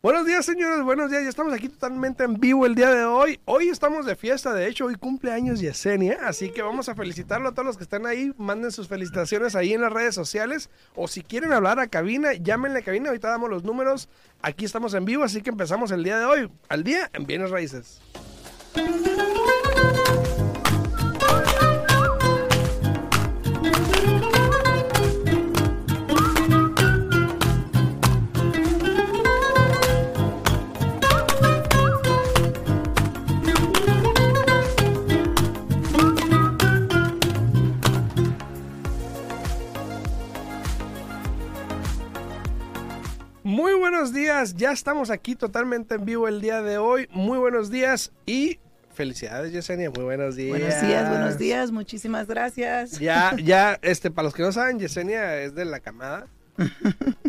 Buenos días, señores. Buenos días. Ya estamos aquí totalmente en vivo el día de hoy. Hoy estamos de fiesta. De hecho, hoy cumpleaños Yesenia. Así que vamos a felicitarlo a todos los que están ahí. Manden sus felicitaciones ahí en las redes sociales. O si quieren hablar a cabina, llámenle a cabina. Ahorita damos los números. Aquí estamos en vivo. Así que empezamos el día de hoy. Al día en Bienes Raíces. Muy buenos días, ya estamos aquí totalmente en vivo el día de hoy. Muy buenos días y felicidades Yesenia, muy buenos días. Buenos días, buenos días, muchísimas gracias. Ya, ya, este, para los que no saben, Yesenia es de la camada,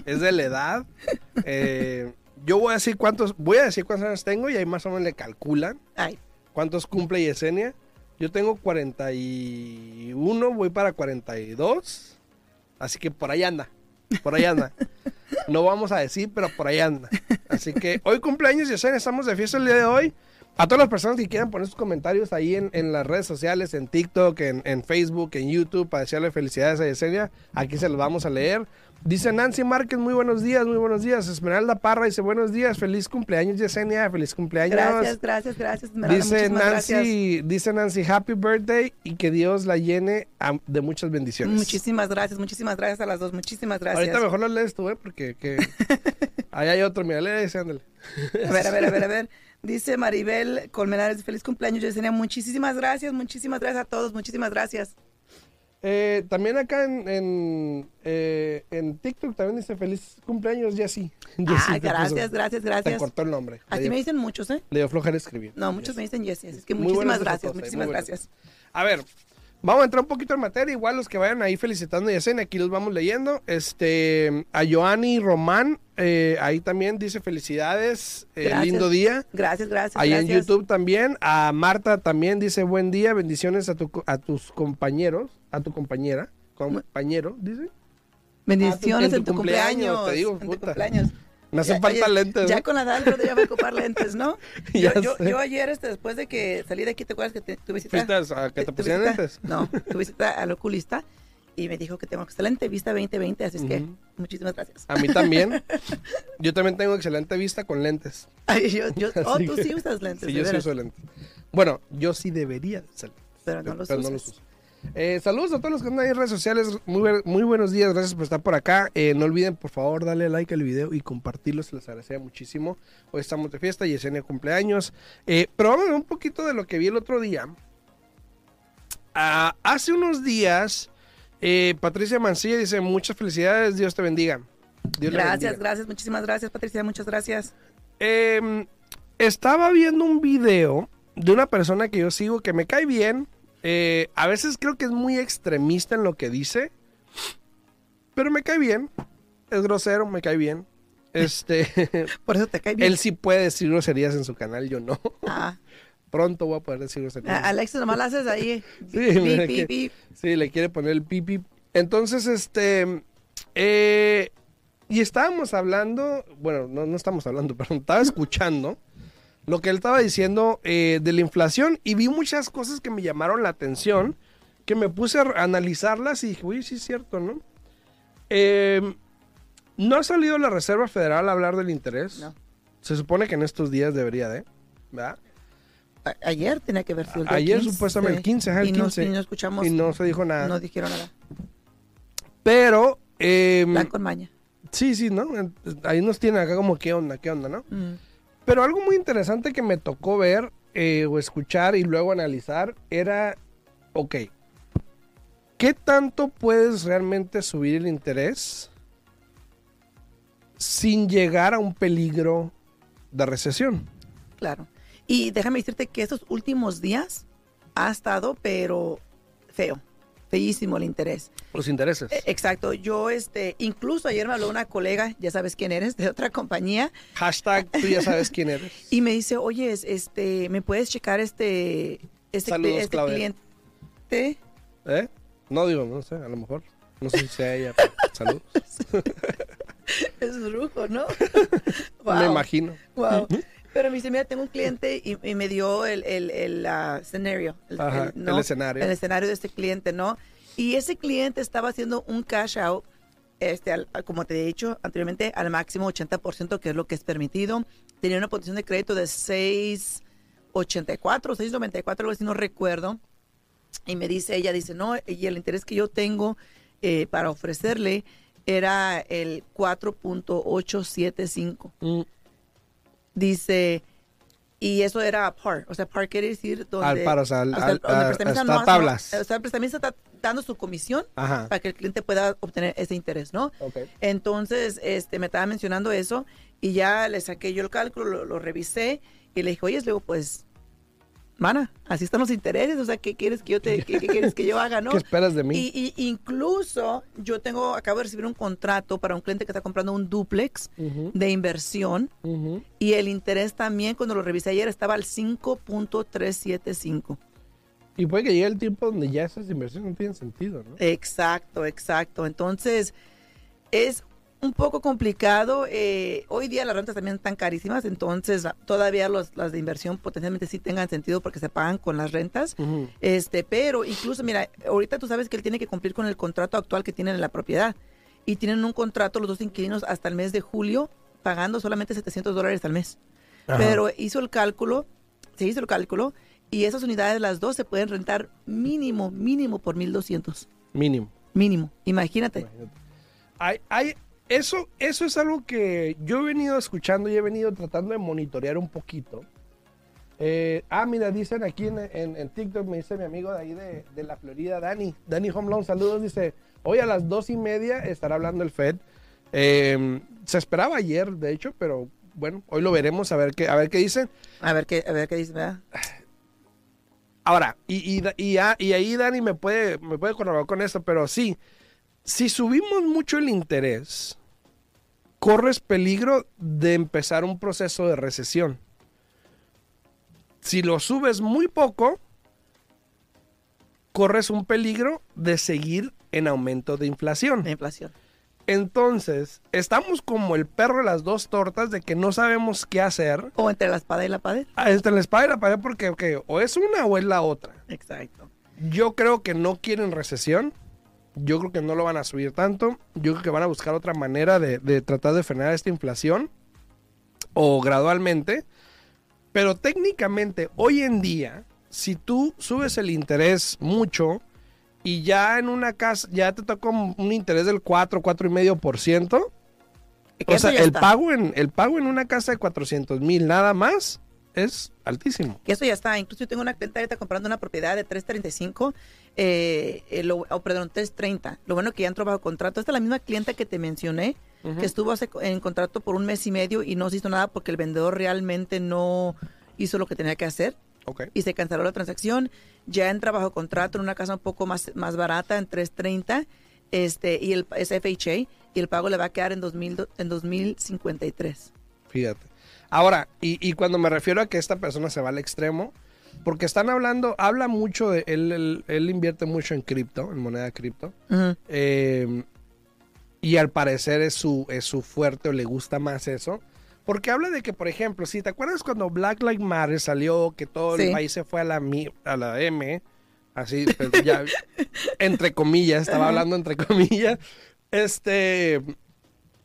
es de la edad. Eh, yo voy a decir cuántos, voy a decir cuántos años tengo y ahí más o menos le calculan Ay, cuántos cumple Yesenia. Yo tengo 41, voy para 42, así que por ahí anda, por ahí anda. No vamos a decir, pero por ahí anda. Así que hoy cumpleaños Yesenia, estamos de fiesta el día de hoy. A todas las personas que quieran poner sus comentarios ahí en, en las redes sociales, en TikTok, en, en Facebook, en YouTube, para desearle felicidades a Yesenia, aquí se los vamos a leer. Dice Nancy Márquez, muy buenos días, muy buenos días. Esmeralda Parra dice, buenos días, feliz cumpleaños Yesenia, feliz cumpleaños. gracias, gracias, gracias. Esmeralda, Dice gracias. Nancy, dice Nancy, happy birthday y que Dios la llene de muchas bendiciones. Muchísimas gracias, muchísimas gracias a las dos, muchísimas gracias. Ahorita mejor lo lees tú, ¿eh? Porque que... ahí hay otro, mira, lee ese, ándale. A ver, a ver, a ver, a ver. Dice Maribel Colmenares, feliz cumpleaños, Yesenia. Muchísimas gracias, muchísimas gracias a todos, muchísimas gracias. Eh, también acá en, en, eh, en TikTok también dice feliz cumpleaños, Jessy. Ah, gracias, gracias, Te gracias. cortó el nombre. Así me dicen muchos, ¿eh? le dio flojera escribir. No, muchos me dicen Jessie, así es que Muy muchísimas gracias, fotos, muchísimas gracias. A ver, vamos a entrar un poquito en materia. Igual los que vayan ahí felicitando a Yesenia, aquí los vamos leyendo. Este, a Joanny Román, eh, ahí también dice felicidades, eh, lindo día. Gracias, gracias, Ahí en. YouTube también. A Marta también dice buen día, bendiciones a, tu, a tus compañeros, a tu compañera, compañero, dice. Bendiciones Ah, en tu cumpleaños. te digo, en tu cumpleaños. Me hacen Ya- falta oye, lentes. Ya ¿no? con la edad pero ya voy a ocupar lentes, ¿no? Ya yo, yo, sé. yo ayer, este, después de que salí de aquí, ¿te acuerdas que te, tu visita? ¿Fuiste a que te tu pusieran lentes? No, tu visita al oculista y me dijo que tengo excelente vista 2020, así es que muchísimas gracias. A mí también. Yo también tengo excelente vista con lentes. Ay, yo, yo, oh, tú que- sí usas lentes, Sí, yo sí uso lentes. Bueno, yo sí debería de usar lentes, pero no los pero usas. no los uso. Eh, saludos a todos los que están ahí en redes sociales. Muy, muy buenos días, gracias por estar por acá. Eh, no olviden, por favor, darle like al video y compartirlo, se les agradecería muchísimo. Hoy estamos de fiesta, Yesenia cumpleaños. Eh, pero vamos a ver un poquito de lo que vi el otro día. Ah, hace unos días, eh, Patricia Mancilla dice: Muchas felicidades, Dios te bendiga. Dios Gracias, bendiga. gracias, muchísimas gracias, Patricia, muchas gracias. Eh, estaba viendo un video de una persona que yo sigo que me cae bien. Eh, a veces creo que es muy extremista en lo que dice. Pero me cae bien. Es grosero, me cae bien. Este, Por eso te cae bien. él sí puede decir groserías en su canal, yo no. Ah, Pronto voy a poder decir groserías. a- Alexis, nomás la haces ahí. Sí, que-. Sí, le quiere poner el pipi. Entonces, este. eh, y estábamos hablando. Bueno, no, no estamos hablando, perdón. Estaba escuchando lo que él estaba diciendo eh, de la inflación y vi muchas cosas que me llamaron la atención. Que me puse a analizarlas y dije, uy, sí es cierto, ¿no? Eh, no ha salido la Reserva Federal a hablar del interés. No. Se supone que en estos días debería de. ¿Verdad? A- Ayer tenía que haber sido el Ayer 15, supuestamente el 15, ajá, el y no- 15. y no escuchamos, Y no se dijo nada. no dijeron nada. Pero. eh, Van con maña. Sí, sí, ¿no? Ahí nos tienen acá como qué onda, qué onda, ¿no? Mm. Pero algo muy interesante que me tocó ver eh, o escuchar y luego analizar era, ok, ¿qué tanto puedes realmente subir el interés sin llegar a un peligro de recesión? Claro. Y déjame decirte que estos últimos días ha estado, pero feo, feísimo el interés. Los intereses. Eh, Exacto. Yo, este, incluso ayer me habló una colega, ya sabes quién eres, de otra compañía, Hashtag, tú ya sabes quién eres. y me dice, oye, es- este, ¿me puedes checar este, este, Saludos, este cliente? ¿Eh? No digo, no sé, a lo mejor. No sé si sea ella, saludos. Es brujo, ¿no? Me imagino. Wow. Pero me dice, mira, tengo un cliente y, y me dio el, el, el ah, escenario. El, Ajá, ¿no? el escenario. El escenario de este cliente, ¿no? Y ese cliente estaba haciendo un cash out, este, al- al- como te he dicho anteriormente, al máximo 80%, que es lo que es permitido. Tenía una posición de crédito de 684, 694, algo así, no recuerdo. Y me dice, ella dice, no, y el interés que yo tengo eh, para ofrecerle era el 4.875 Mm, dice y eso era par, o sea, par quiere decir donde Al par, o sea, al- al- donde el a- prestamista no- no- tablas. o sea, el prestamista está dando su comisión Ajá. para que el cliente pueda obtener ese interés, ¿no? Entonces, este, me estaba mencionando eso y ya le saqué yo el cálculo, lo, lo revisé y le dije, oye, le digo, pues, mana, así están los intereses, o sea, ¿qué quieres que yo te, qué, qué quieres que yo haga, no? ¿Qué esperas de mí? Y, y incluso yo tengo, acabo de recibir un contrato para un cliente que está comprando un duplex de inversión y el interés también, cuando lo revisé ayer, estaba al 5.375. Y puede que llegue el tiempo donde ya esas inversiones no tienen sentido, ¿no? Exacto, exacto. Entonces, es un poco complicado. eh, hoy día las rentas también están carísimas, entonces la- todavía los, las de inversión potencialmente sí tengan sentido porque se pagan con las rentas. Este, pero incluso, mira, ahorita tú sabes que él tiene que cumplir con el contrato actual que tienen en la propiedad. Y tienen un contrato los dos inquilinos hasta el mes de julio, pagando solamente 700 dólares al mes. Ajá. Pero hizo el cálculo, se hizo el cálculo, y esas unidades, las dos, se pueden rentar mínimo, mínimo por 1200. Mínimo. Mínimo. Imagínate. Imagínate. Hay, hay, eso, eso es algo que yo he venido escuchando y he venido tratando de monitorear un poquito. Eh, ah, mira, dicen aquí en, en- en TikTok, me dice mi amigo de ahí de, de la Florida, Dani. Dani Home Loan, saludos. Dice, hoy a las dos y media estará hablando el Fed. Eh, se esperaba ayer, de hecho, pero bueno, hoy lo veremos a ver qué, a ver qué dicen. A ver qué, a ver qué dice, ¿verdad? Ahora, y, y, y, y ahí Dani me puede, me puede colaborar con esto, pero sí, si subimos mucho el interés, corres peligro de empezar un proceso de recesión. Si lo subes muy poco, corres un peligro de seguir en aumento de inflación. La inflación. Entonces, estamos como el perro de las dos tortas de que no sabemos qué hacer. O entre la espada y la pared. Ah, Entre la espada y la pared porque o es una o es la otra. Exacto. Yo creo que no quieren recesión. Yo creo que no lo van a subir tanto. Yo creo que van a buscar otra manera de, de tratar de frenar esta inflación. O gradualmente. Pero técnicamente, hoy en día, si tú subes el interés mucho y ya en una casa, ya te toca un interés del 4, 4,5%. Que O sea, el pago, en, el pago en una casa de 400 mil nada más es altísimo. Que eso ya está. Incluso yo tengo una clienta ahorita comprando una propiedad de 335, eh, eh, lo- oh, perdón, 330. Lo bueno que ya entró bajo contrato. Esta es la misma clienta que te mencioné, que estuvo hace- en contrato por un mes y medio y no se hizo nada porque el vendedor realmente no hizo lo que tenía que hacer Ok. y se canceló la transacción. Ya entra bajo contrato en una casa un poco más, más barata, en 330, este, y el, es FHA, y el pago le va a quedar en, 2000, do- en 2053. Fíjate. Ahora, y, y cuando me refiero a que esta persona se va al extremo, porque están hablando, habla mucho de, él, él, él invierte mucho en cripto, en moneda cripto, eh, y al parecer es su, es su fuerte o le gusta más eso. Porque habla de que, por ejemplo, si te acuerdas cuando Black Lives Matter salió, que todo el país se fue a la, a la M, así, pues, ya, entre comillas, estaba hablando entre comillas, este,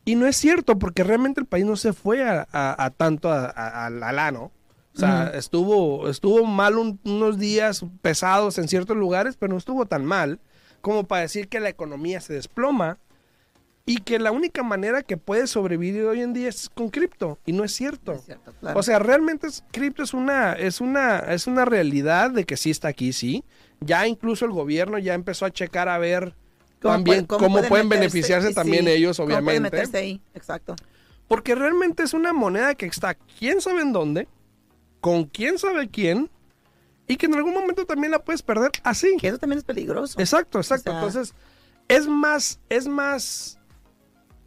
y no es cierto, porque realmente el país no se fue a, a- a tanto a, la. O sea, estuvo, estuvo mal un- unos días pesados en ciertos lugares, pero no estuvo tan mal como para decir que la economía se desploma y que la única manera que puede sobrevivir hoy en día es con cripto. Y no es cierto. Es cierto, claro. O sea, realmente es- cripto es una, es una, es una realidad de que sí está aquí, sí. Ya incluso el gobierno ya empezó a checar a ver también puede- cómo, pueden meterse? beneficiarse también Sí, ellos, cómo pueden obviamente. meterse ahí, exacto. Porque realmente es una moneda que está quién sabe en dónde, con quién sabe quién, y que en algún momento también la puedes perder así. Que eso también es peligroso. Exacto, exacto. O sea- Entonces, es más, es más,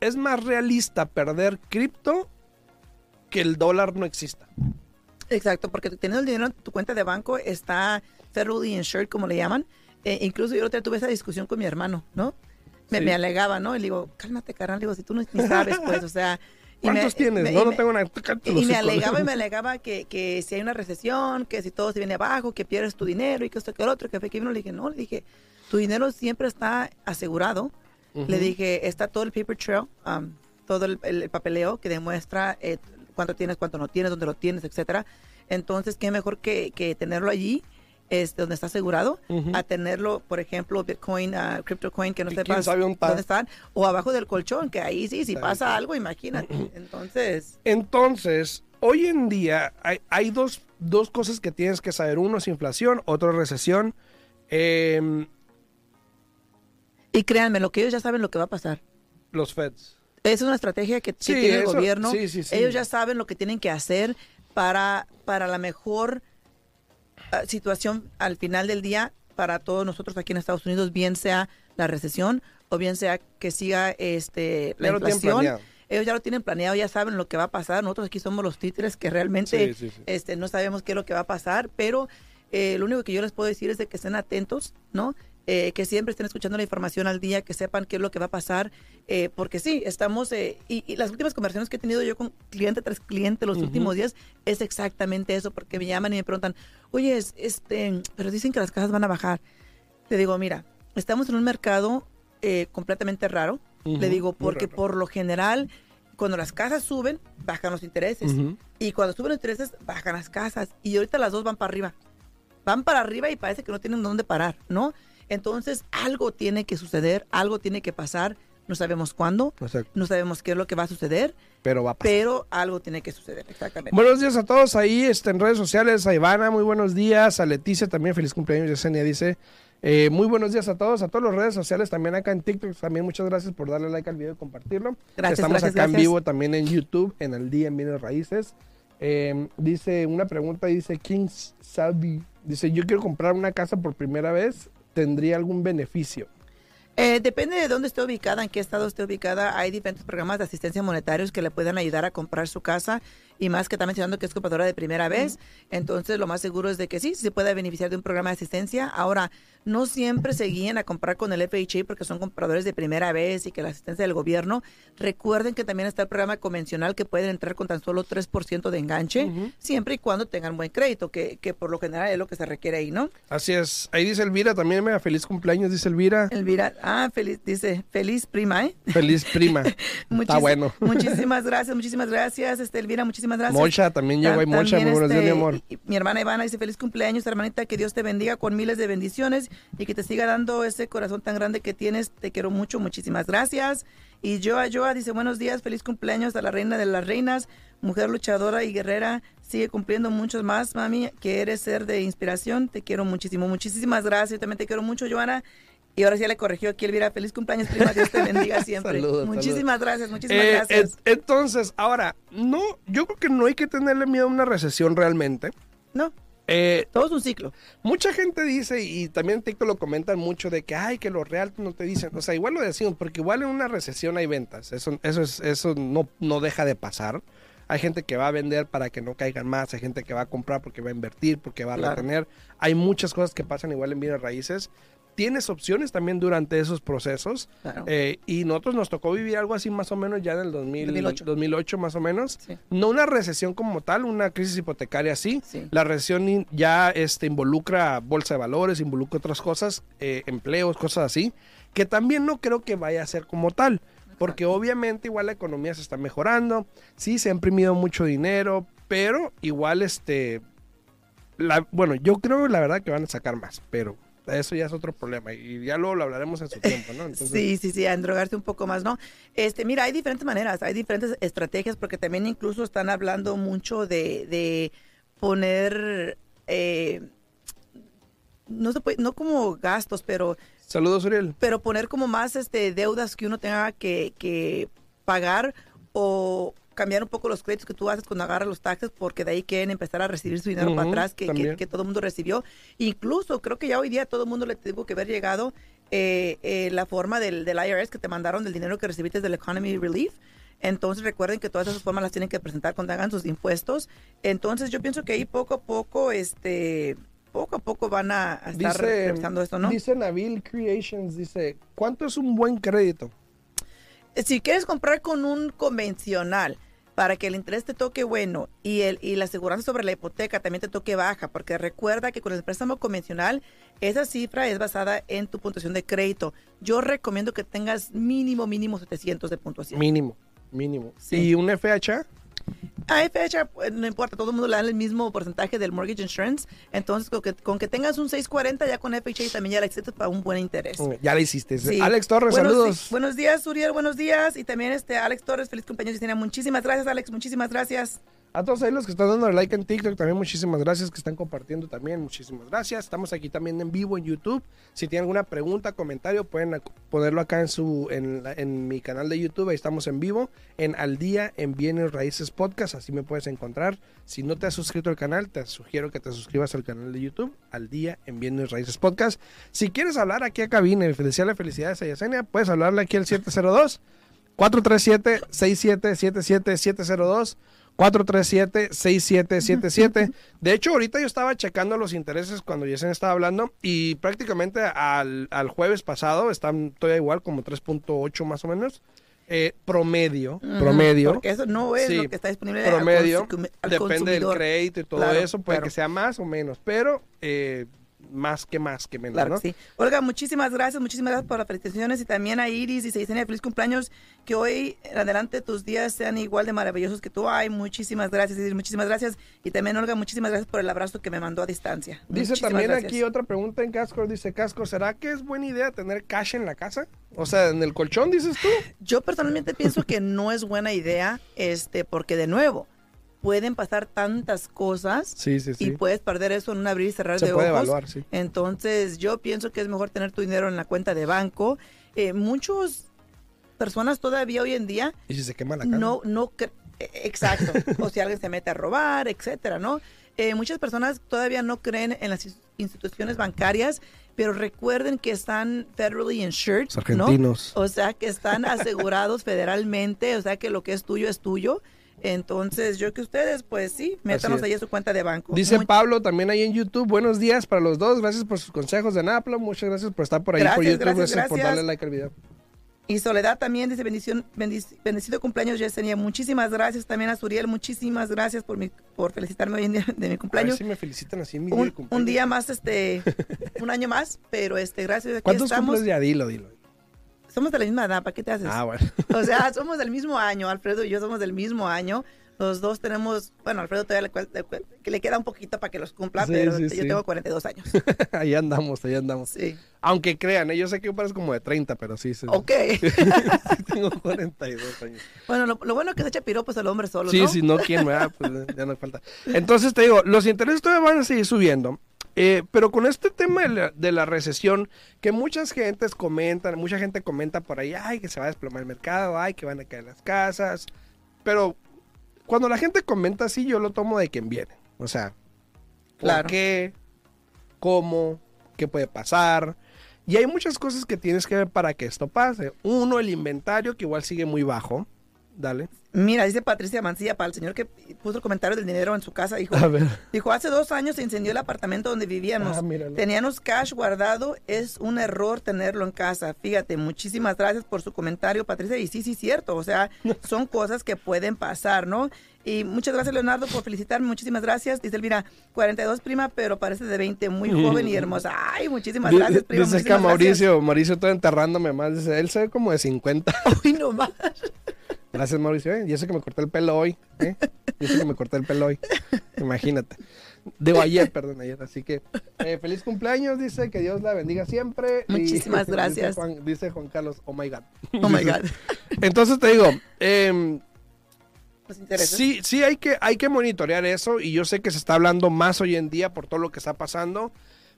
es más realista perder cripto que el dólar no exista. Exacto, porque teniendo el dinero en tu cuenta de banco está federally insured, como le llaman. Eh, incluso yo otra tuve esa discusión con mi hermano, ¿no? me, Sí. me alegaba, ¿no? Y le digo, cálmate, carnal, le digo, si tú no ni sabes, pues, o sea... y me- ¿Cuántos tienes? me- no, no tengo nada. Cállate y me alegaba y me alegaba que, que si hay una recesión, que si todo se viene abajo, que pierdes tu dinero y que esto que el otro, que fue que vino. Le dije, no, le dije, tu dinero siempre está asegurado. Le Ujú. dije, está todo el paper trail, um, todo el, el papeleo que demuestra eh, cuánto tienes, cuánto no tienes, dónde lo tienes, etcétera. Entonces, qué mejor que, que tenerlo allí, este, donde está asegurado, a tenerlo, por ejemplo, Bitcoin, uh, CryptoCoin, que no sepas sabe dónde está. dónde están, o abajo del colchón, que ahí sí, si Está pasa bien. algo, imagínate. Entonces, Entonces, hoy en día hay, hay dos, dos cosas que tienes que saber. Uno es inflación, otro es recesión. Em, y créanme, lo que ellos ya saben lo que va a pasar. los Feds. Es una estrategia que, Sí, tiene el gobierno. sí, sí, sí. Ellos ya saben lo que tienen que hacer para, para la mejor situación al final del día para todos nosotros aquí en Estados Unidos, bien sea la recesión o bien sea que siga este, la tienen inflación. Ellos ya lo tienen planeado, ya saben lo que va a pasar. Nosotros aquí somos los títeres que realmente Sí, sí, sí. Este, no sabemos qué es lo que va a pasar, pero eh, lo único que yo les puedo decir es de que estén atentos, ¿no? Eh, que siempre estén escuchando la información al día, que sepan qué es lo que va a pasar, eh, porque sí, estamos, eh, y, y las últimas conversaciones que he tenido yo con cliente tras cliente los Ujú. últimos días es exactamente eso, porque me llaman y me preguntan, oye, es- este, pero dicen que las casas van a bajar. Le digo, mira, estamos en un mercado eh, completamente raro, Ujú, le digo, porque por lo general, cuando las casas suben, bajan los intereses. Ujú. Y cuando suben los intereses, bajan las casas. Y ahorita las dos van para arriba. Van para arriba y parece que no tienen dónde parar, ¿no? Entonces, algo tiene que suceder, algo tiene que pasar. No sabemos cuándo, Exacto. no sabemos qué es lo que va a suceder, Pero va a pasar. pero algo tiene que suceder, exactamente. Buenos días a todos ahí este, en redes sociales. A Ivana, muy buenos días. A Leticia también, feliz cumpleaños. Yesenia dice, eh, muy buenos días a todos. A todas las redes sociales, también acá en TikTok. También muchas gracias por darle like al video y compartirlo. Gracias, Estamos gracias, acá en vivo también en YouTube, en el día en Bienes Raíces. Eh, dice, una pregunta, dice King Sabi. Dice, yo quiero comprar una casa por primera vez. ¿Tendría algún beneficio? Eh, depende de dónde esté ubicada, en qué estado esté ubicada. Hay diferentes programas de asistencia monetarios que le pueden ayudar a comprar su casa y más que está mencionando que es compradora de primera vez. Entonces, lo más seguro es de que sí, se puede beneficiar de un programa de asistencia. Ahora, no siempre se guíen a comprar con el FHA porque son compradores de primera vez y que la asistencia del gobierno. Recuerden que también está el programa convencional que pueden entrar con tan solo 3% de enganche, siempre y cuando tengan buen crédito, que, que por lo general es lo que se requiere ahí, ¿no? Así es. Ahí dice Elvira también, mira, feliz cumpleaños, dice Elvira. Elvira, ah, feliz, dice, feliz prima, ¿eh? Feliz prima. Está bueno. Muchísimas gracias, muchísimas gracias, este, Elvira, muchísimas gracias. Mocha también llegó ahí. Mocha, muy también, buenos días, mi este, amor. mi hermana Ivana dice feliz cumpleaños, hermanita, que Dios te bendiga con miles de bendiciones y que te siga dando ese corazón tan grande que tienes. Te quiero mucho, muchísimas gracias. Y Joa Joa dice buenos días, feliz cumpleaños a la reina de las reinas, mujer luchadora y guerrera. Sigue cumpliendo muchos más, mami, que eres ser de inspiración. Te quiero muchísimo, muchísimas gracias. Yo también te quiero mucho, Joana. Y ahora sí ya le corrigió aquí Elvira. Feliz cumpleaños, prima. Dios te bendiga siempre. Saludos, muchísimas gracias, muchísimas Eh, gracias. entonces, ahora, no, yo creo que no hay que tenerle miedo a una recesión realmente. no, Eh, todo es un ciclo. mucha gente dice, y también en TikTok lo comentan mucho, de que, ay, que los real no te dicen. O sea, igual lo decimos, porque igual en una recesión hay ventas. Eso, eso, es, eso no, no deja de pasar. Hay gente que va a vender para que no caigan más, hay gente que va a comprar porque va a invertir, porque va a Claro. retener. Hay muchas cosas que pasan igual en bienes raíces. Tienes opciones también durante esos procesos. Claro. Eh, y nosotros nos tocó vivir algo así más o menos ya en el 2000, 2008. 2008 más o menos. Sí. No una recesión como tal, una crisis hipotecaria así. Sí. La recesión ya este, involucra bolsa de valores, involucra otras cosas, eh, empleos, cosas así, que también no creo que vaya a ser como tal. Porque obviamente igual la economía se está mejorando, sí, se ha imprimido mucho dinero, pero igual este... La, bueno, yo creo la verdad que van a sacar más, pero eso ya es otro problema y ya luego lo hablaremos en su tiempo, ¿no? Entonces, Sí, sí, sí, a endrogarse un poco más, ¿no? Este, mira, hay diferentes maneras, hay diferentes estrategias, porque también incluso están hablando mucho de, de poner, eh, no se puede, no como gastos, pero, Saludos, Uriel. pero poner como más este deudas que uno tenga que, que pagar o cambiar un poco los créditos que tú haces cuando agarras los taxes, porque de ahí quieren empezar a recibir su dinero para atrás que, que, también. que todo el mundo recibió. Incluso creo que ya hoy día todo el mundo le tuvo que haber llegado eh, eh, la forma del, del IRS que te mandaron del dinero que recibiste del Economy Relief. Entonces recuerden que todas esas formas las tienen que presentar cuando hagan sus impuestos. Entonces yo pienso que ahí poco a poco, este, poco a poco van a a estar Dice, revisando esto, ¿no? dice Nabil Creations, dice, ¿cuánto es un buen crédito? si quieres comprar con un convencional para que el interés te toque bueno y el y la aseguranza sobre la hipoteca también te toque baja, porque recuerda que con el préstamo convencional esa cifra es basada en tu puntuación de crédito. Yo recomiendo que tengas mínimo mínimo 700 de puntuación. Mínimo, mínimo. Sí. ¿Y un FHA? A fecha, pues, no importa, todo el mundo le dan el mismo porcentaje del mortgage insurance. Entonces, con que, con que tengas un 640 ya con FHA también ya la excedes para un buen interés. Mm, Ya le hiciste. Sí. Alex Torres, Buenos saludos. buenos días, Uriel, buenos días. Y también este Alex Torres, feliz cumpleaños, Cristina. Muchísimas gracias, Alex, muchísimas gracias. A todos ahí los que están dando like en TikTok, también muchísimas gracias, que están compartiendo también, muchísimas gracias. Estamos aquí también en vivo en YouTube. Si tienen alguna pregunta, comentario, pueden ponerlo acá en su en, en mi canal de YouTube. Ahí estamos en vivo, en Al Día en Bienes Raíces Podcast, así me puedes encontrar. Si no te has suscrito al canal, te sugiero que te suscribas al canal de YouTube, Al Día en Bienes Raíces Podcast. Si quieres hablar aquí a cabina y felicidades a Yesenia, puedes hablarle aquí al 702 437-6777-702. 437-6777. De hecho, ahorita yo estaba checando los intereses cuando Yesen estaba hablando y prácticamente al, al jueves pasado están todavía igual, como 3.8 más o menos. Eh, promedio, promedio. Porque eso no es Sí, lo que está disponible al promedio. consumi- al Depende del crédito y todo Claro, eso. Puede claro. que sea más o menos, pero eh, más que más que menos, Claro ¿no? que sí. Olga, muchísimas gracias, muchísimas gracias por las felicitaciones y también a Iris y Yesenia, feliz cumpleaños. Que hoy en adelante tus días sean igual de maravillosos que tú. Ay, muchísimas gracias, Iris, muchísimas gracias. Y también, Olga, muchísimas gracias por el abrazo que me mandó a distancia. Dice Muchísimas también gracias. aquí otra pregunta en Casco. Dice Casco, ¿será que es buena idea tener cash en la casa? O sea, en el colchón, dices tú. Yo personalmente pienso que no es buena idea, este, porque de nuevo, pueden pasar tantas cosas Sí, sí, y puedes perder eso en un abrir y cerrar Se de puede ojos. evaluar, sí. Entonces, yo pienso que es mejor tener tu dinero en la cuenta de banco. Eh, muchas personas todavía hoy en día ¿Y si se quema la no, no, eh, exacto, o si alguien se mete a robar, etcétera, ¿no? Eh, muchas personas todavía no creen en las ins- instituciones bancarias, pero recuerden que están federally insured, Los ¿no? argentinos. O sea, que están asegurados federalmente, o sea, que lo que es tuyo es tuyo. Entonces, yo que ustedes, pues sí, métanos ahí a su cuenta de banco. Dice Muy- Pablo también ahí en YouTube. Buenos días para los dos. Gracias por sus consejos de Napla. Muchas gracias por estar por ahí por Gracias, YouTube. gracias, Gracias, por darle like al video. Y Soledad también dice bendición, bendic- bendecido cumpleaños Yesenia. Muchísimas gracias también a Suriel, muchísimas gracias por mi, por felicitarme hoy en día de mi A ver cumpleaños. si me felicitan así en mi día de Un, cumpleaños. un día más, este, un año más, pero este, gracias. Aquí ¿Cuántos estamos. cumples ya? Dilo, dilo. Somos de la misma edad, ¿para qué te haces? Ah, bueno. O sea, somos del mismo año, Alfredo y yo somos del mismo año. Los dos tenemos, bueno, Alfredo todavía le, le queda un poquito para que los cumpla, Sí, pero sí, yo sí. tengo 42 años. ahí andamos, ahí andamos. Sí. Aunque crean, ¿eh? yo sé que yo parezco como de 30, pero sí. sí Ok. sí tengo 42 años. bueno, lo, lo bueno es que se echa piropos al hombre solo, Sí, ¿no? si no, ¿quién me da? Pues ya no falta. Entonces te digo, los intereses todavía van a seguir subiendo. Eh, pero con este tema de la, de la recesión, que muchas gentes comentan, mucha gente comenta por ahí, ay, que se va a desplomar el mercado, ay, que van a caer las casas. Pero cuando la gente comenta así, yo lo tomo de quien viene. O sea, ¿por Claro. qué? ¿Cómo? ¿Qué puede pasar? Y hay muchas cosas que tienes que ver para que esto pase. Uno, el inventario, que igual sigue muy bajo. Dale. Mira, dice Patricia Mancilla, para el señor que puso el comentario del dinero en su casa, dijo, A ver. dijo, hace dos años se incendió el apartamento donde vivíamos. Ah. Teníamos cash guardado, es un error tenerlo en casa. Fíjate, muchísimas gracias por su comentario, Patricia. Y sí, sí, cierto, o sea, son cosas que pueden pasar, ¿no? Y muchas gracias, Leonardo, por felicitarme, muchísimas gracias. Dice Elvira, 42 prima, pero parece de 20, muy joven y hermosa. Ay, muchísimas gracias, prima. Dice que muchísimas Mauricio, Mauricio todo enterrándome más. Dice, él se ve como de 50. gracias. Uy, no más. Gracias, Mauricio. ¿eh? Yo sé que me corté el pelo hoy. ¿eh? Yo sé que me corté el pelo hoy. Imagínate. Digo ayer, perdón, ayer. Así que eh, feliz cumpleaños, dice que Dios la bendiga siempre. Y- Muchísimas dice gracias. Juan, dice Juan Carlos, oh my God. Oh my God. Entonces te digo, intereses. Sí, sí hay que, hay que monitorear eso y yo sé que se está hablando más hoy en día por todo lo que está pasando,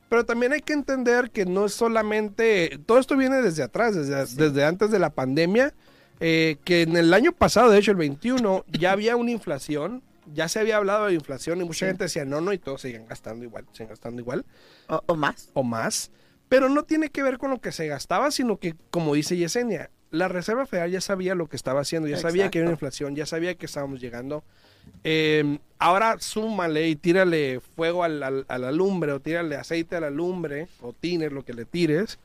pero también hay que entender que no es solamente, todo esto viene desde atrás, desde, desde antes de la pandemia, eh, que en el año pasado, de hecho el 21, ya había una inflación, ya se había hablado de inflación y mucha Sí. gente decía no, no y todos siguen gastando igual, siguen gastando igual O, o más. o más, pero no tiene que ver con lo que se gastaba, sino que, como dice Yesenia, la Reserva Federal ya sabía lo que estaba haciendo, ya sabía que había una inflación, ya sabía que estábamos llegando. Eh, ahora súmale y tírale fuego al- al- a la lumbre o tírale aceite a la lumbre o tiner, lo que le tires.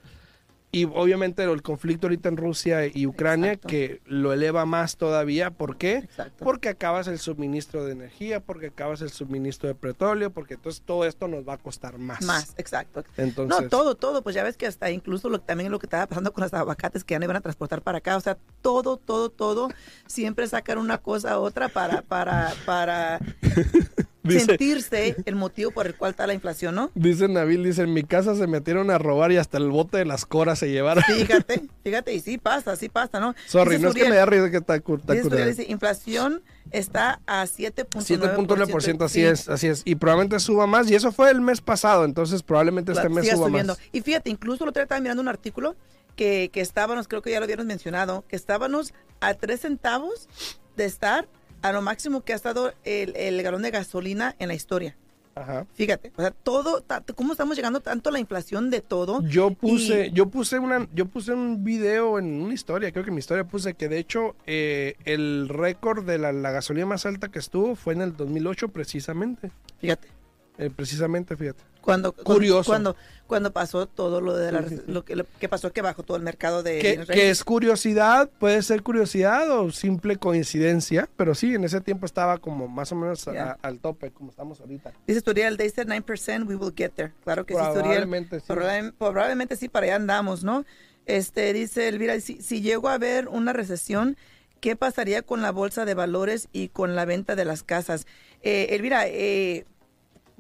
Y obviamente el conflicto ahorita en Rusia y Ucrania Exacto. que lo eleva más todavía. ¿Por qué? Exacto. Porque acabas el suministro de energía, porque acabas el suministro de petróleo, porque entonces todo esto nos va a costar más. Más, exacto. Entonces, No, todo, todo, pues ya ves que hasta incluso lo, también lo que estaba pasando con los aguacates que ya no iban a transportar para acá, o sea, todo, todo, todo, siempre sacan una cosa a otra para, para, para Dice- sentirse el motivo por el cual está la inflación, ¿no? Dice Nabil, dice, en mi casa se metieron a robar y hasta el bote de las coras se llevaron. Fíjate, fíjate, y sí pasa, sí pasa, ¿no? Sorry, Dice no es que me da risa que está, está dice Suriel, dice, inflación está a 7.9%. 7.9%, así Sí, es, así es. Y probablemente suba más. Y eso fue el mes pasado, entonces probablemente este mes suba subiendo. más. Y fíjate, incluso el otro día estaba mirando un artículo que, que estábamos, creo que ya lo habíamos mencionado, que estábamos a 3 centavos de estar a lo máximo que ha estado el, el galón de gasolina en la historia. Ajá. Fíjate, o sea, todo, cómo estamos llegando tanto a la inflación de todo. Yo puse, Y- yo puse una, yo puse un video en una historia, creo que en mi historia puse que de hecho eh, el récord de la, la gasolina más alta que estuvo fue en el 2008 precisamente. Fíjate. Eh, precisamente, fíjate. Cuando, Curioso. Cuando, cuando pasó todo lo de la, Sí, sí, sí. lo que lo que pasó que bajó todo el mercado de Que, es curiosidad, puede ser curiosidad o simple coincidencia, pero sí, en ese tiempo estaba como más o menos a- al tope, como estamos ahorita. Dice Turiel, they said 9%, we will get there. Claro que sí, Turiel. Probablemente probablemente sí, para allá andamos, ¿no? Este, dice Elvira, si, si llego a haber una recesión, ¿qué pasaría con la bolsa de valores y con la venta de las casas? Eh, Elvira, eh,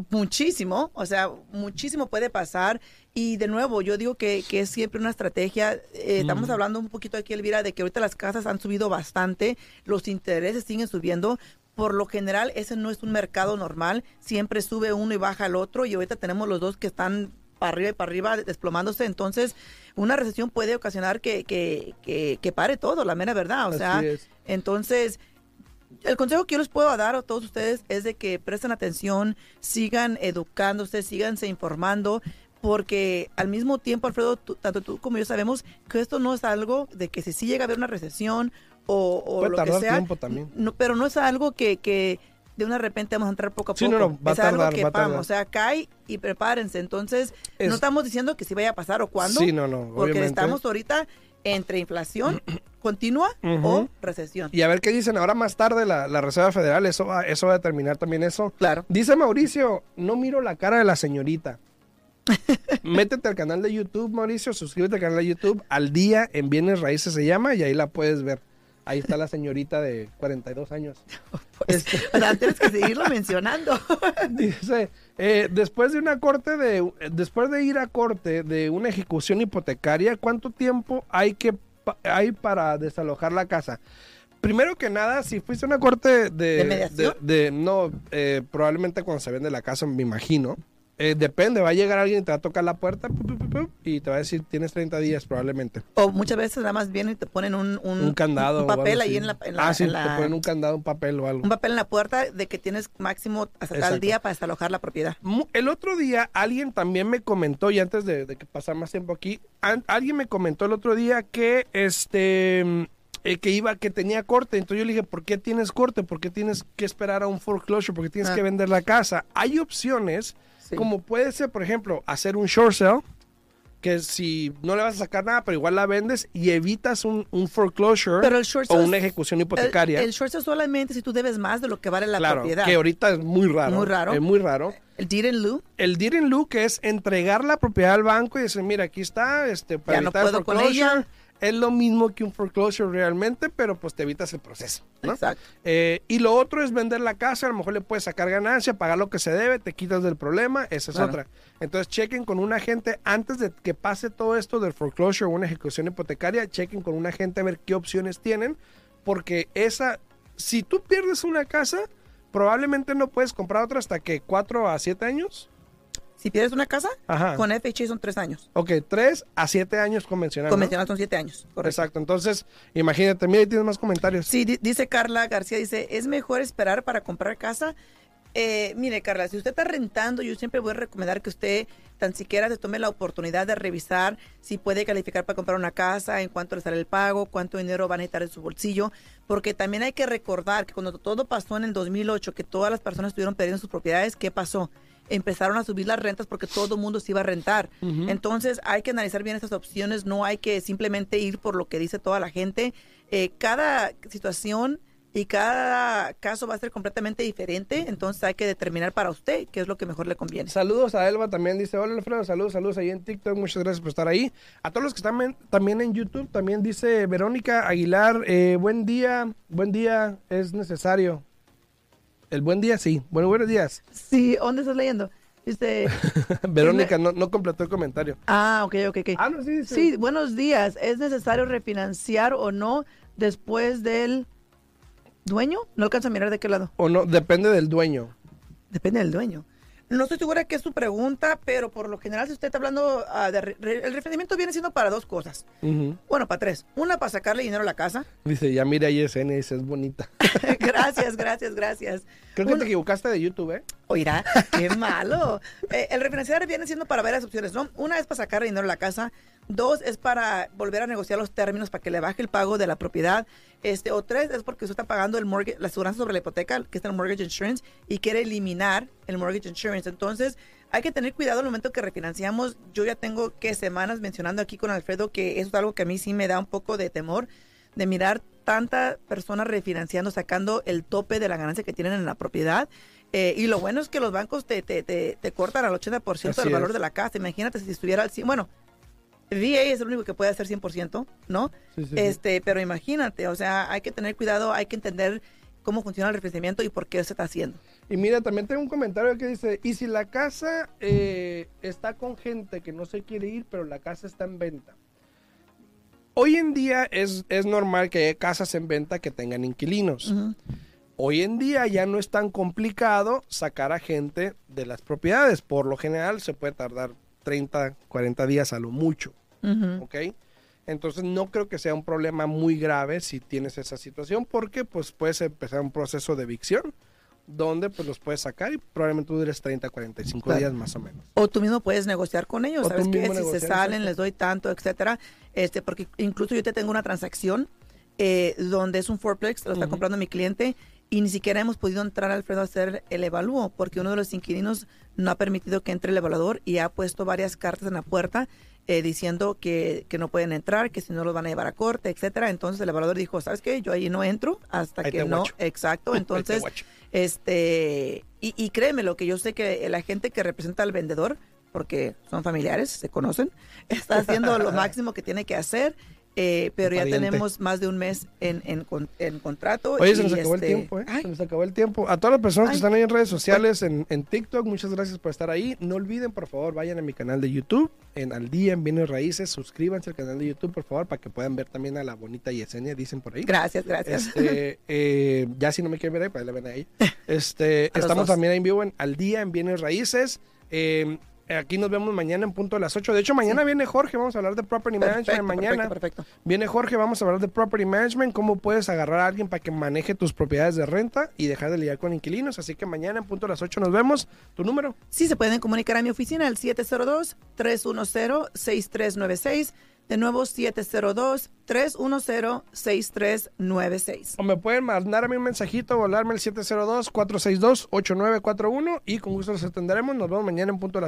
muchísimo, o sea, muchísimo puede pasar. Y de nuevo, yo digo que, que es siempre una estrategia. Eh, Estamos hablando un poquito aquí, Elvira, de que ahorita las casas han subido bastante, los intereses siguen subiendo. Por lo general, ese no es un mercado normal. Siempre sube uno y baja el otro. Y ahorita tenemos los dos que están para arriba y para arriba desplomándose. Entonces, una recesión puede ocasionar que, que, que, que pare todo, la mera verdad. O Así sea, es. entonces, el consejo que yo les puedo dar a todos ustedes es de que presten atención, sigan educándose, síganse informando, porque al mismo tiempo, Alfredo, tú- tanto tú como yo sabemos que esto no es algo de que si sí llega a haber una recesión o, o Puede lo que sea, tiempo también. no, pero no es algo que, que de una repente vamos a entrar poco a Sí, poco. no, no, va a es algo que va a pam, tardar. o sea, cae y prepárense. Entonces, Es- no estamos diciendo que si vaya a pasar o cuándo, Sí, no, no, porque obviamente. estamos ahorita entre inflación continua o recesión. Y a ver qué dicen ahora más tarde la, la Reserva Federal, eso va, eso va a determinar también eso. Claro. Dice Mauricio, no miro la cara de la señorita. Métete al canal de YouTube, Mauricio, suscríbete al canal de YouTube. Al día en Bienes Raíces se llama y ahí la puedes ver. Ahí está la señorita de 42 años. Pues, o sea, tienes que seguirlo mencionando. Dice, eh, después de una corte de, después de ir a corte de una ejecución hipotecaria, ¿cuánto tiempo hay que hay para desalojar la casa? Primero que nada, si fuiste a una corte de, ¿De mediación? de- de- no, eh, probablemente cuando se vende la casa, me imagino. Eh, depende, va a llegar alguien y te va a tocar la puerta pu, pu, pu, pu, y te va a decir tienes 30 días probablemente. O muchas veces nada más vienen y te ponen un, un, Un candado. un papel ahí en la, en la- ah, sí, en te ponen un candado, un papel o algo. un papel en la puerta de que tienes máximo hasta tal Exacto. día para desalojar la propiedad. El otro día alguien también me comentó, y antes de, de que pasar más tiempo aquí, an- alguien me comentó el otro día que este eh, que iba, que tenía corte. Entonces yo le dije, ¿por qué tienes corte? ¿Por qué tienes que esperar a un foreclosure? ¿Por qué tienes Ah. que vender la casa? Hay opciones, Sí. como puede ser, por ejemplo, hacer un short sale, que si no le vas a sacar nada, pero igual la vendes y evitas un, un foreclosure Pero el short o una ejecución hipotecaria. El, el short sale solamente si tú debes más de lo que vale la claro, propiedad. que ahorita es muy raro. Muy raro. Es muy raro. El deed in lieu, El deed in lieu, que es entregar la propiedad al banco y decir, mira, aquí está, este, para Ya no evitar el puedo con foreclosure. ella. Es lo mismo que un foreclosure realmente, pero pues te evitas el proceso. ¿no? exacto. Eh, y lo otro es vender la casa, a lo mejor le puedes sacar ganancia, pagar lo que se debe, te quitas del problema, esa es Claro. otra. Entonces chequen con un agente, antes de que pase todo esto del foreclosure o una ejecución hipotecaria, chequen con un agente a ver qué opciones tienen, porque esa, si tú pierdes una casa, probablemente no puedes comprar otra hasta que cuatro a siete años. Si pierdes una casa, Ajá. con FHA son tres años. Ok, tres a siete años convencional. ¿no? Convencional son siete años. Correcto. Exacto, entonces imagínate, mira, ahí tienes más comentarios. Sí, di- dice Carla García, dice, es mejor esperar para comprar casa. Eh, mire, Carla, si usted está rentando, yo siempre voy a recomendar que usted tan siquiera se tome la oportunidad de revisar si puede calificar para comprar una casa, en cuánto le sale el pago, cuánto dinero va a necesitar en su bolsillo, porque también hay que recordar que cuando todo pasó en el 2008, que todas las personas estuvieron perdiendo sus propiedades, ¿qué pasó? Empezaron a subir las rentas porque todo el mundo se iba a rentar. Entonces hay que analizar bien estas opciones, no hay que simplemente ir por lo que dice toda la gente. Eh, cada situación y cada caso va a ser completamente diferente, entonces hay que determinar para usted qué es lo que mejor le conviene. Saludos a Elba también, dice, hola Alfredo, saludos, saludos ahí en TikTok, muchas gracias por estar ahí. A todos los que están también en YouTube, también dice Verónica Aguilar, eh, buen día, buen día, es necesario. El buen día, sí, bueno, buenos días. Sí, ¿dónde estás leyendo? Dice... Verónica no, no completó el comentario. Ah, ok, ok, ok. Ah, no, sí, sí. Sí, buenos días, ¿es necesario refinanciar o no después del dueño? No alcanza a mirar de qué lado. O no, depende del dueño. Depende del dueño. No estoy segura que es su pregunta, pero por lo general, si usted está hablando ah, de el refinanciamiento viene siendo para dos cosas. Bueno, para tres. Una, para sacarle dinero a la casa. Dice, ya mira ahí es es bonita. gracias, gracias, gracias. Creo que te equivocaste de YouTube, ¿eh? Oirá, qué malo. Eh, el refinanciar viene siendo para varias opciones, ¿no? Una es para sacarle dinero a la casa. Dos es para volver a negociar los términos para que le baje el pago de la propiedad. Este, o tres es porque usted está pagando el mortgage, la aseguranza sobre la hipoteca, que está en el mortgage insurance, y quiere eliminar el mortgage insurance. Entonces, hay que tener cuidado al momento que refinanciamos. Yo ya tengo que semanas mencionando aquí con Alfredo que eso es algo que a mí sí me da un poco de temor de mirar tanta personas refinanciando, sacando el tope de la ganancia que tienen en la propiedad. Eh, y lo bueno es que los bancos te, te, te, te cortan al 80% del valor de la casa. Imagínate si estuviera al 100%. Bueno, VA es el único que puede hacer 100%, ¿no? este, Pero imagínate, o sea, hay que tener cuidado, hay que entender cómo funciona el refinanciamiento y por qué se está haciendo. Y mira, también tengo un comentario que dice, ¿y si la casa eh, está con gente que no se quiere ir, pero la casa está en venta? Hoy en día es, es normal que haya casas en venta que tengan inquilinos. Hoy en día ya no es tan complicado sacar a gente de las propiedades. Por lo general se puede tardar 30, 40 días a lo mucho. ¿Ok? Entonces no creo que sea un problema muy grave si tienes esa situación porque pues puedes empezar un proceso de evicción donde pues los puedes sacar y probablemente dures 30, 45 días más o menos. O tú mismo puedes negociar con ellos, ¿sabes qué? Si se salen, les doy tanto, etcétera. Este, porque incluso yo te tengo una transacción eh, donde es un fourplex, lo está comprando mi cliente y ni siquiera hemos podido entrar Alfredo a hacer el evalúo porque uno de los inquilinos no ha permitido que entre el evaluador y ha puesto varias cartas en la puerta eh, diciendo que, que, no pueden entrar, que si no los van a llevar a corte, etcétera. Entonces el evaluador dijo, ¿sabes qué? Yo ahí no entro hasta que no. Exacto. Entonces, este, y, y créeme lo que yo sé que la gente que representa al vendedor, porque son familiares, se conocen, está haciendo lo máximo que tiene que hacer eh, pero ya tenemos más de un mes en, en, en contrato. Oye, se nos acabó el este, tiempo, ¿eh? Se nos acabó el tiempo. A todas las personas que están ahí en redes sociales, en, en, TikTok, muchas gracias por estar ahí. No olviden, por favor, vayan a mi canal de YouTube, en Al Día en Bienes Raíces. Suscríbanse al canal de YouTube, por favor, para que puedan ver también a la bonita Yesenia, dicen por ahí. Gracias, gracias. Este, eh, ya si no me quieren ver ahí, pues la ven ahí. Este, estamos también ahí en vivo en Al Día en Bienes Raíces. Eh, Aquí nos vemos mañana en punto a las 8. De hecho, mañana viene Jorge, vamos a hablar de Property Management mañana. Perfecto, Viene Jorge, vamos a hablar de Property Management, cómo puedes agarrar a alguien para que maneje tus propiedades de renta y dejar de lidiar con inquilinos. Así que mañana en punto a las 8 nos vemos. ¿Tu número? Sí, se pueden comunicar a mi oficina al 702-310-6396. De nuevo, 702-310-6396. O me pueden mandar a mí un mensajito o hablarme al 702-462-8941 y con gusto los atenderemos. Nos vemos mañana en punto a las